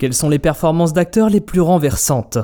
Quelles sont les performances d'acteurs les plus renversantes?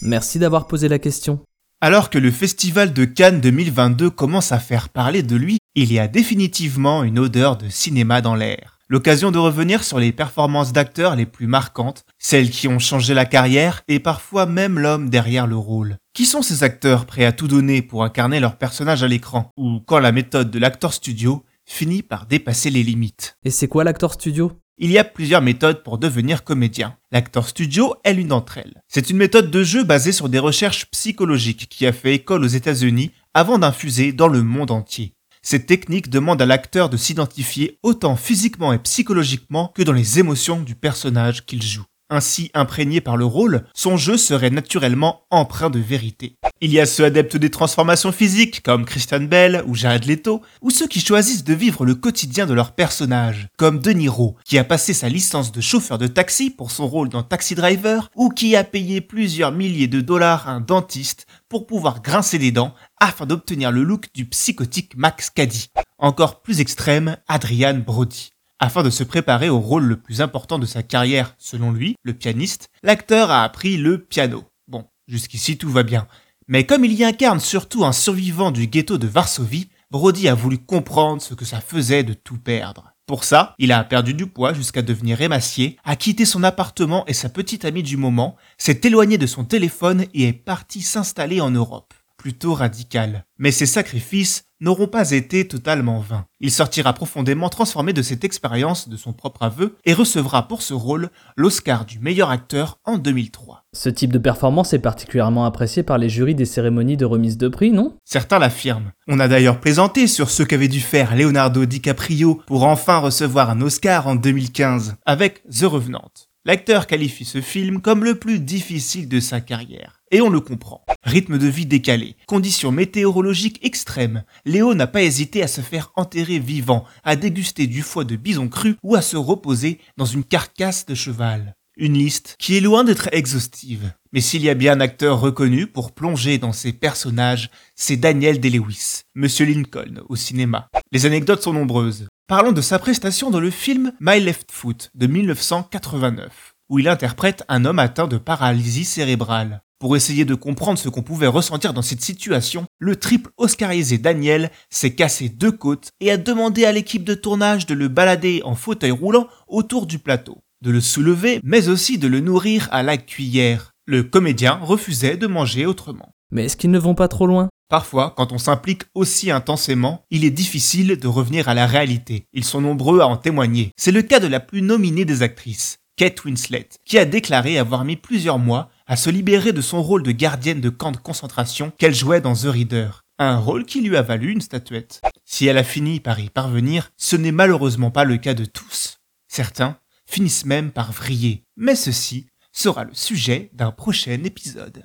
Merci d'avoir posé la question. Alors que le Festival de Cannes 2022 commence à faire parler de lui, il y a définitivement une odeur de cinéma dans l'air. L'occasion de revenir sur les performances d'acteurs les plus marquantes, celles qui ont changé la carrière et parfois même l'homme derrière le rôle. Qui sont ces acteurs prêts à tout donner pour incarner leur personnage à l'écran? Ou quand la méthode de l'acteur studio finit par dépasser les limites? Et c'est quoi l'acteur studio? Il y a plusieurs méthodes pour devenir comédien. L'acteur studio est l'une d'entre elles. C'est une méthode de jeu basée sur des recherches psychologiques qui a fait école aux États-Unis avant d'infuser dans le monde entier. Cette technique demande à l'acteur de s'identifier autant physiquement et psychologiquement que dans les émotions du personnage qu'il joue. Ainsi imprégné par le rôle, son jeu serait naturellement empreint de vérité. Il y a ceux adeptes des transformations physiques, comme Christian Bell ou Jared Leto, ou ceux qui choisissent de vivre le quotidien de leur personnage, comme De Niro, qui a passé sa licence de chauffeur de taxi pour son rôle dans Taxi Driver, ou qui a payé plusieurs milliers de dollars à un dentiste pour pouvoir grincer des dents afin d'obtenir le look du psychotique Max Caddy. Encore plus extrême, Adrian Brody. Afin de se préparer au rôle le plus important de sa carrière, selon lui, le pianiste, l'acteur a appris le piano. Bon, jusqu'ici tout va bien. Mais comme il y incarne surtout un survivant du ghetto de Varsovie, Brody a voulu comprendre ce que ça faisait de tout perdre. Pour ça, il a perdu du poids jusqu'à devenir émacié, a quitté son appartement et sa petite amie du moment, s'est éloigné de son téléphone et est parti s'installer en Europe plutôt radical. Mais ses sacrifices n'auront pas été totalement vains. Il sortira profondément transformé de cette expérience de son propre aveu et recevra pour ce rôle l'Oscar du meilleur acteur en 2003. Ce type de performance est particulièrement apprécié par les jurys des cérémonies de remise de prix, non? Certains l'affirment. On a d'ailleurs plaisanté sur ce qu'avait dû faire Leonardo DiCaprio pour enfin recevoir un Oscar en 2015 avec The Revenant. L'acteur qualifie ce film comme le plus difficile de sa carrière. Et on le comprend. Rythme de vie décalé, conditions météorologiques extrêmes, Léo n'a pas hésité à se faire enterrer vivant, à déguster du foie de bison cru ou à se reposer dans une carcasse de cheval. Une liste qui est loin d'être exhaustive. Mais s'il y a bien un acteur reconnu pour plonger dans ses personnages, c'est Daniel Day-Lewis, Monsieur Lincoln au cinéma. Les anecdotes sont nombreuses. Parlons de sa prestation dans le film My Left Foot de 1989, où il interprète un homme atteint de paralysie cérébrale. Pour essayer de comprendre ce qu'on pouvait ressentir dans cette situation, le triple oscarisé Daniel s'est cassé deux côtes et a demandé à l'équipe de tournage de le balader en fauteuil roulant autour du plateau, de le soulever mais aussi de le nourrir à la cuillère. Le comédien refusait de manger autrement. Mais est-ce qu'ils ne vont pas trop loin? Parfois, quand on s'implique aussi intensément, il est difficile de revenir à la réalité. Ils sont nombreux à en témoigner. C'est le cas de la plus nominée des actrices, Kate Winslet, qui a déclaré avoir mis plusieurs mois à se libérer de son rôle de gardienne de camp de concentration qu'elle jouait dans The Reader. Un rôle qui lui a valu une statuette. Si elle a fini par y parvenir, ce n'est malheureusement pas le cas de tous. Certains finissent même par vriller. Mais ceci sera le sujet d'un prochain épisode.